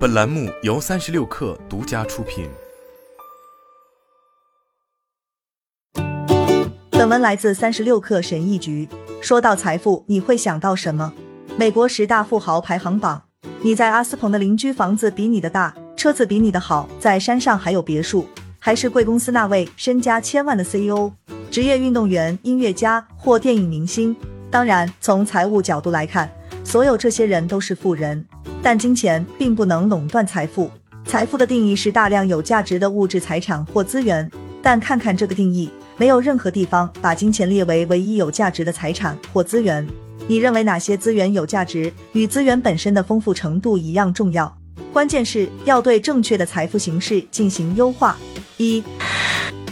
本栏目由三十六氪独家出品。本文来自三十六氪神译局。说到财富，你会想到什么？美国十大富豪排行榜，你在阿斯彭的邻居房子比你的大，车子比你的好，在山上还有别墅，还是贵公司那位身家千万的 CEO，职业运动员、音乐家或电影明星。当然，从财务角度来看，所有这些人都是富人。但金钱并不能垄断财富。财富的定义是大量有价值的物质财产或资源。但看看这个定义，没有任何地方把金钱列为唯一有价值的财产或资源。你认为哪些资源有价值？与资源本身的丰富程度一样重要。关键是要对正确的财富形式进行优化。一、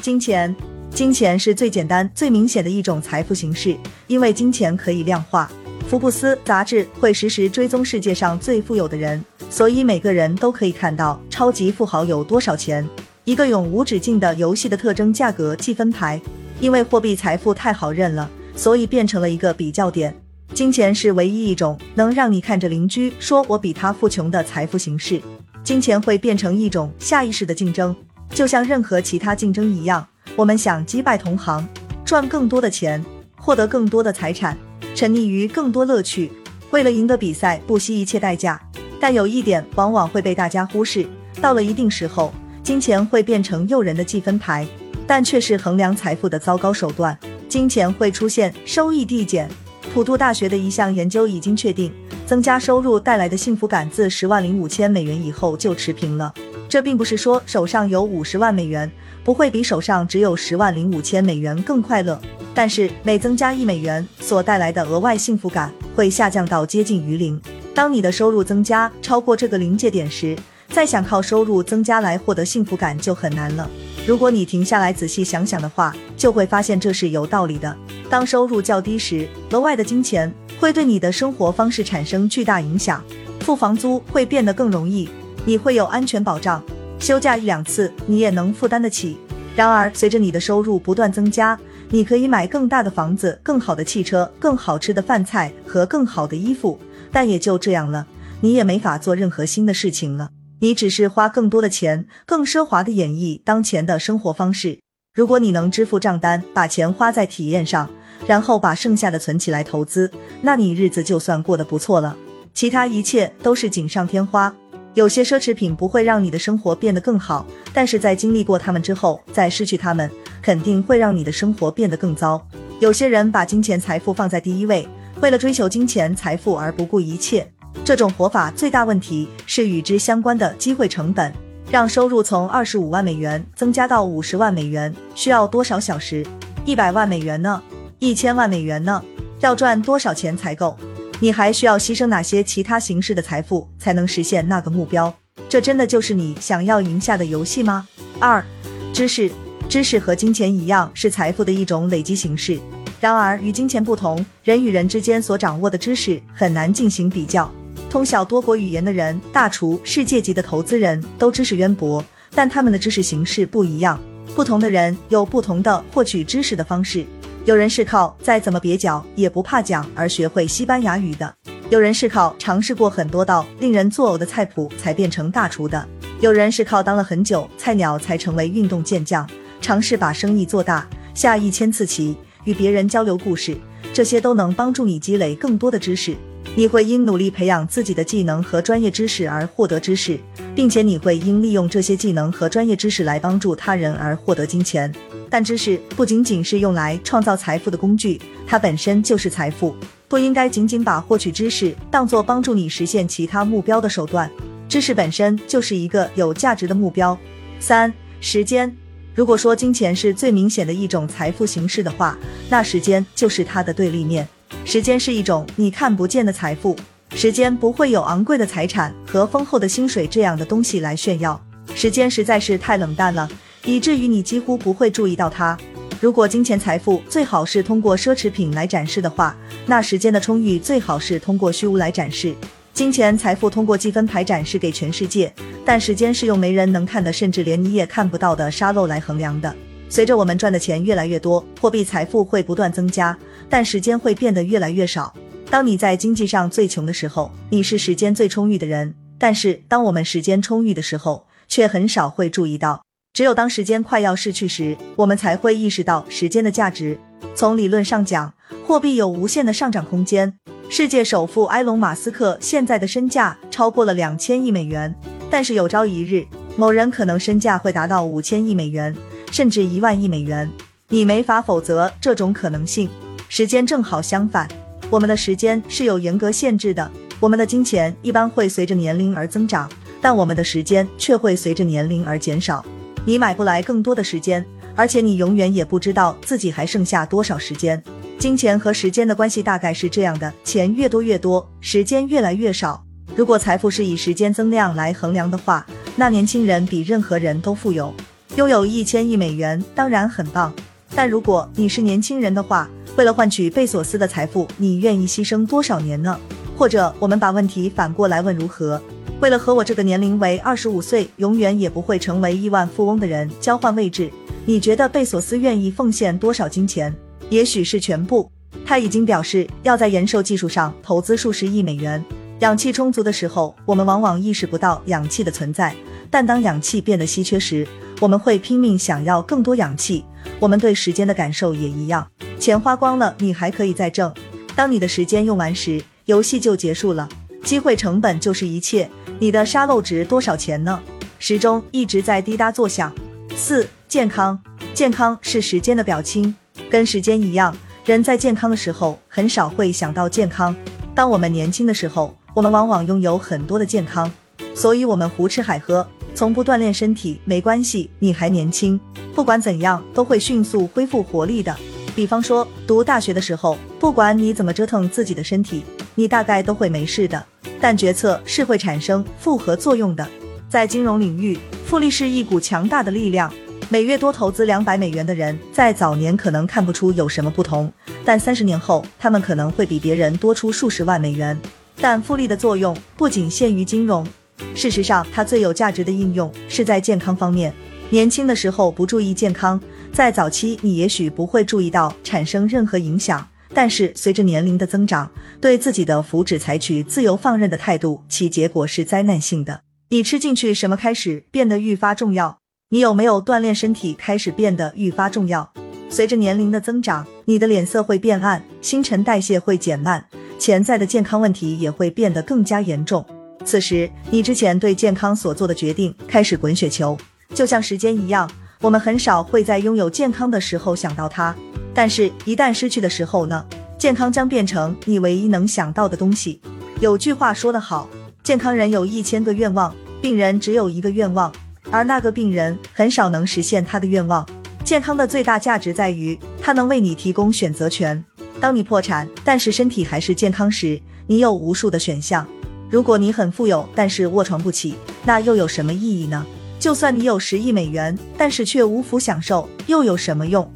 金钱。金钱是最简单、最明显的一种财富形式，因为金钱可以量化。福布斯杂志会实时追踪世界上最富有的人，所以每个人都可以看到超级富豪有多少钱。一个永无止境的游戏的特征——价格计分牌。因为货币财富太好认了，所以变成了一个比较点。金钱是唯一一种能让你看着邻居说“我比他富穷”的财富形式。金钱会变成一种下意识的竞争，就像任何其他竞争一样。我们想击败同行，赚更多的钱，获得更多的财产。沉溺于更多乐趣，为了赢得比赛不惜一切代价。但有一点往往会被大家忽视：到了一定时候，金钱会变成诱人的计分牌，但却是衡量财富的糟糕手段。金钱会出现收益递减。普渡大学的一项研究已经确定，增加收入带来的幸福感自十万零五千美元以后就持平了。这并不是说手上有五十万美元不会比手上只有十万零五千美元更快乐。但是每增加一美元所带来的额外幸福感会下降到接近于零。当你的收入增加超过这个临界点时，再想靠收入增加来获得幸福感就很难了。如果你停下来仔细想想的话，就会发现这是有道理的。当收入较低时，额外的金钱会对你的生活方式产生巨大影响。付房租会变得更容易，你会有安全保障，休假一两次你也能负担得起。然而，随着你的收入不断增加，你可以买更大的房子、更好的汽车、更好吃的饭菜和更好的衣服，但也就这样了，你也没法做任何新的事情了。你只是花更多的钱，更奢华的演绎当前的生活方式。如果你能支付账单，把钱花在体验上，然后把剩下的存起来投资，那你日子就算过得不错了。其他一切都是锦上添花。有些奢侈品不会让你的生活变得更好，但是在经历过它们之后，再失去它们，肯定会让你的生活变得更糟。有些人把金钱财富放在第一位，为了追求金钱财富而不顾一切。这种活法最大问题是与之相关的机会成本。让收入从二十五万美元增加到五十万美元需要多少小时？一百万美元呢？一千万美元呢？要赚多少钱才够？你还需要牺牲哪些其他形式的财富才能实现那个目标？这真的就是你想要赢下的游戏吗？二，知识，知识和金钱一样是财富的一种累积形式。然而与金钱不同，人与人之间所掌握的知识很难进行比较。通晓多国语言的人，大厨、世界级的投资人都知识渊博，但他们的知识形式不一样。不同的人有不同的获取知识的方式。有人是靠再怎么蹩脚也不怕讲而学会西班牙语的，有人是靠尝试过很多道令人作呕的菜谱才变成大厨的，有人是靠当了很久菜鸟才成为运动健将，尝试把生意做大，下一千次棋，与别人交流故事，这些都能帮助你积累更多的知识。你会因努力培养自己的技能和专业知识而获得知识，并且你会因利用这些技能和专业知识来帮助他人而获得金钱。但知识不仅仅是用来创造财富的工具，它本身就是财富。不应该仅仅把获取知识当做帮助你实现其他目标的手段，知识本身就是一个有价值的目标。三、时间。如果说金钱是最明显的一种财富形式的话，那时间就是它的对立面。时间是一种你看不见的财富，时间不会有昂贵的财产和丰厚的薪水这样的东西来炫耀。时间实在是太冷淡了，以至于你几乎不会注意到它。如果金钱财富最好是通过奢侈品来展示的话，那时间的充裕最好是通过虚无来展示。金钱财富通过积分牌展示给全世界，但时间是用没人能看的，甚至连你也看不到的沙漏来衡量的。随着我们赚的钱越来越多，货币财富会不断增加，但时间会变得越来越少。当你在经济上最穷的时候，你是时间最充裕的人。但是当我们时间充裕的时候，却很少会注意到。只有当时间快要逝去时，我们才会意识到时间的价值。从理论上讲，货币有无限的上涨空间。世界首富埃隆·马斯克现在的身价超过了两千亿美元，但是有朝一日，某人可能身价会达到五千亿美元，甚至一万亿美元。你没法否则这种可能性。时间正好相反，我们的时间是有严格限制的。我们的金钱一般会随着年龄而增长，但我们的时间却会随着年龄而减少。你买不来更多的时间，而且你永远也不知道自己还剩下多少时间。金钱和时间的关系大概是这样的：钱越多越多，时间越来越少。如果财富是以时间增量来衡量的话，那年轻人比任何人都富有。拥有一千亿美元当然很棒，但如果你是年轻人的话，为了换取贝索斯的财富，你愿意牺牲多少年呢？或者我们把问题反过来问：如何为了和我这个年龄为二十五岁、永远也不会成为亿万富翁的人交换位置？你觉得贝索斯愿意奉献多少金钱？也许是全部。他已经表示要在延寿技术上投资数十亿美元。氧气充足的时候，我们往往意识不到氧气的存在；但当氧气变得稀缺时，我们会拼命想要更多氧气。我们对时间的感受也一样。钱花光了，你还可以再挣；当你的时间用完时，游戏就结束了。机会成本就是一切。你的沙漏值多少钱呢？时钟一直在滴答作响。四、健康。健康是时间的表亲。跟时间一样，人在健康的时候很少会想到健康。当我们年轻的时候，我们往往拥有很多的健康，所以我们胡吃海喝，从不锻炼身体。没关系，你还年轻，不管怎样都会迅速恢复活力的。比方说，读大学的时候，不管你怎么折腾自己的身体，你大概都会没事的。但决策是会产生复合作用的，在金融领域，复利是一股强大的力量。每月多投资两百美元的人，在早年可能看不出有什么不同，但三十年后，他们可能会比别人多出数十万美元。但复利的作用不仅限于金融，事实上，它最有价值的应用是在健康方面。年轻的时候不注意健康，在早期你也许不会注意到产生任何影响，但是随着年龄的增长，对自己的福祉采取自由放任的态度，其结果是灾难性的。你吃进去什么开始变得愈发重要。你有没有锻炼身体开始变得愈发重要？随着年龄的增长，你的脸色会变暗，新陈代谢会减慢，潜在的健康问题也会变得更加严重。此时，你之前对健康所做的决定开始滚雪球，就像时间一样，我们很少会在拥有健康的时候想到它，但是，一旦失去的时候呢？健康将变成你唯一能想到的东西。有句话说得好，健康人有一千个愿望，病人只有一个愿望。而那个病人很少能实现他的愿望。健康的最大价值在于，它能为你提供选择权。当你破产，但是身体还是健康时，你有无数的选项。如果你很富有，但是卧床不起，那又有什么意义呢？就算你有十亿美元，但是却无福享受，又有什么用？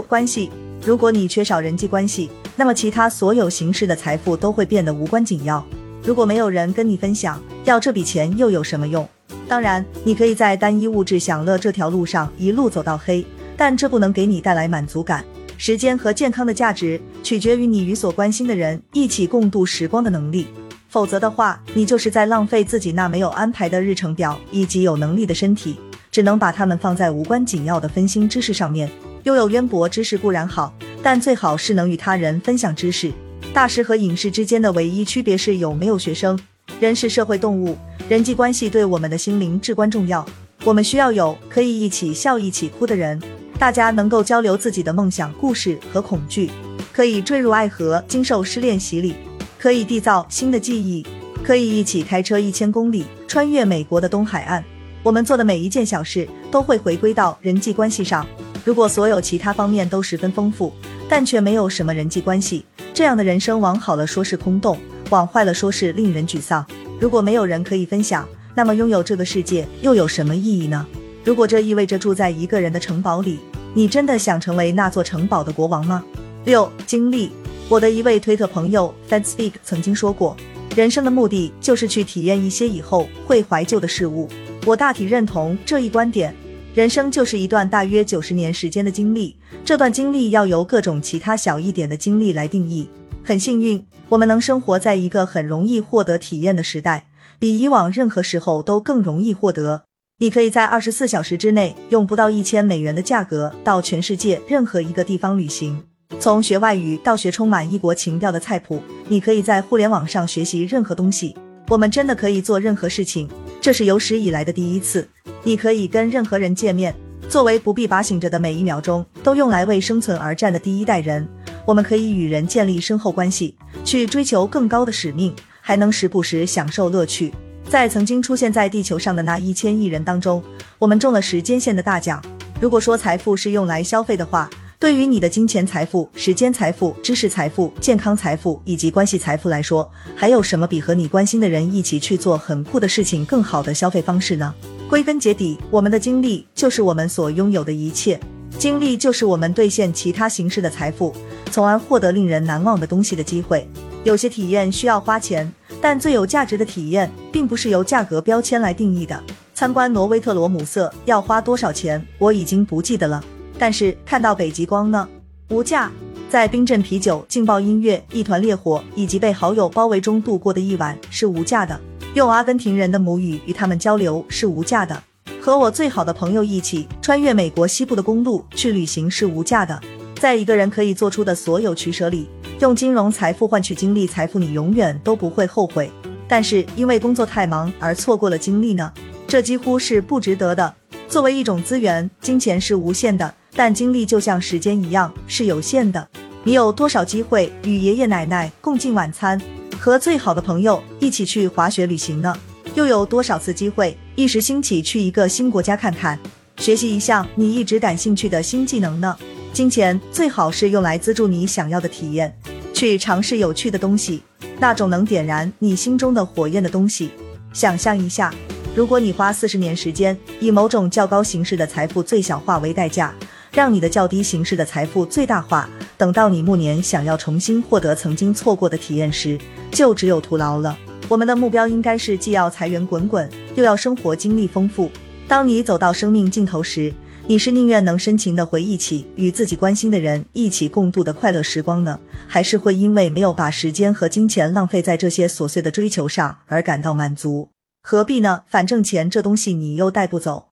关系。如果你缺少人际关系，那么其他所有形式的财富都会变得无关紧要。如果没有人跟你分享，要这笔钱又有什么用？当然，你可以在单一物质享乐这条路上一路走到黑，但这不能给你带来满足感。时间和健康的价值取决于你与所关心的人一起共度时光的能力，否则的话，你就是在浪费自己那没有安排的日程表以及有能力的身体，只能把它们放在无关紧要的分心知识上面。拥有渊博知识固然好，但最好是能与他人分享知识。大师和隐士之间的唯一区别是有没有学生。人是社会动物。人际关系对我们的心灵至关重要，我们需要有可以一起笑、一起哭的人，大家能够交流自己的梦想、故事和恐惧，可以坠入爱河，经受失恋洗礼，可以缔造新的记忆，可以一起开车一千公里，穿越美国的东海岸。我们做的每一件小事都会回归到人际关系上。如果所有其他方面都十分丰富，但却没有什么人际关系，这样的人生往好了说是空洞，往坏了说是令人沮丧。如果没有人可以分享，那么拥有这个世界又有什么意义呢？如果这意味着住在一个人的城堡里，你真的想成为那座城堡的国王吗？六经历，我的一位推特朋友 FedSpeak 曾经说过，人生的目的就是去体验一些以后会怀旧的事物。我大体认同这一观点。人生就是一段大约九十年时间的经历，这段经历要由各种其他小一点的经历来定义。很幸运。我们能生活在一个很容易获得体验的时代，比以往任何时候都更容易获得。你可以在二十四小时之内用不到一千美元的价格到全世界任何一个地方旅行。从学外语到学充满异国情调的菜谱，你可以在互联网上学习任何东西。我们真的可以做任何事情，这是有史以来的第一次。你可以跟任何人见面。作为不必把醒着的每一秒钟都用来为生存而战的第一代人，我们可以与人建立深厚关系，去追求更高的使命，还能时不时享受乐趣。在曾经出现在地球上的那一千亿人当中，我们中了时间线的大奖。如果说财富是用来消费的话，对于你的金钱财富、时间财富、知识财富、健康财富以及关系财富来说，还有什么比和你关心的人一起去做很酷的事情更好的消费方式呢？归根结底，我们的精力就是我们所拥有的一切，精力就是我们兑现其他形式的财富，从而获得令人难忘的东西的机会。有些体验需要花钱。但最有价值的体验，并不是由价格标签来定义的。参观挪威特罗姆瑟要花多少钱，我已经不记得了。但是看到北极光呢，无价。在冰镇啤酒、劲爆音乐、一团烈火以及被好友包围中度过的一晚是无价的。用阿根廷人的母语与他们交流是无价的。和我最好的朋友一起穿越美国西部的公路去旅行是无价的。在一个人可以做出的所有取舍里。用金融财富换取精力财富，你永远都不会后悔。但是因为工作太忙而错过了精力呢？这几乎是不值得的。作为一种资源，金钱是无限的，但精力就像时间一样是有限的。你有多少机会与爷爷奶奶共进晚餐，和最好的朋友一起去滑雪旅行呢？又有多少次机会一时兴起去一个新国家看看，学习一项你一直感兴趣的新技能呢？金钱最好是用来资助你想要的体验。去尝试有趣的东西，那种能点燃你心中的火焰的东西。想象一下，如果你花四十年时间，以某种较高形式的财富最小化为代价，让你的较低形式的财富最大化，等到你暮年想要重新获得曾经错过的体验时，就只有徒劳了。我们的目标应该是既要财源滚滚，又要生活经历丰富。当你走到生命尽头时，你是宁愿能深情的回忆起与自己关心的人一起共度的快乐时光呢，还是会因为没有把时间和金钱浪费在这些琐碎的追求上而感到满足？何必呢？反正钱这东西你又带不走。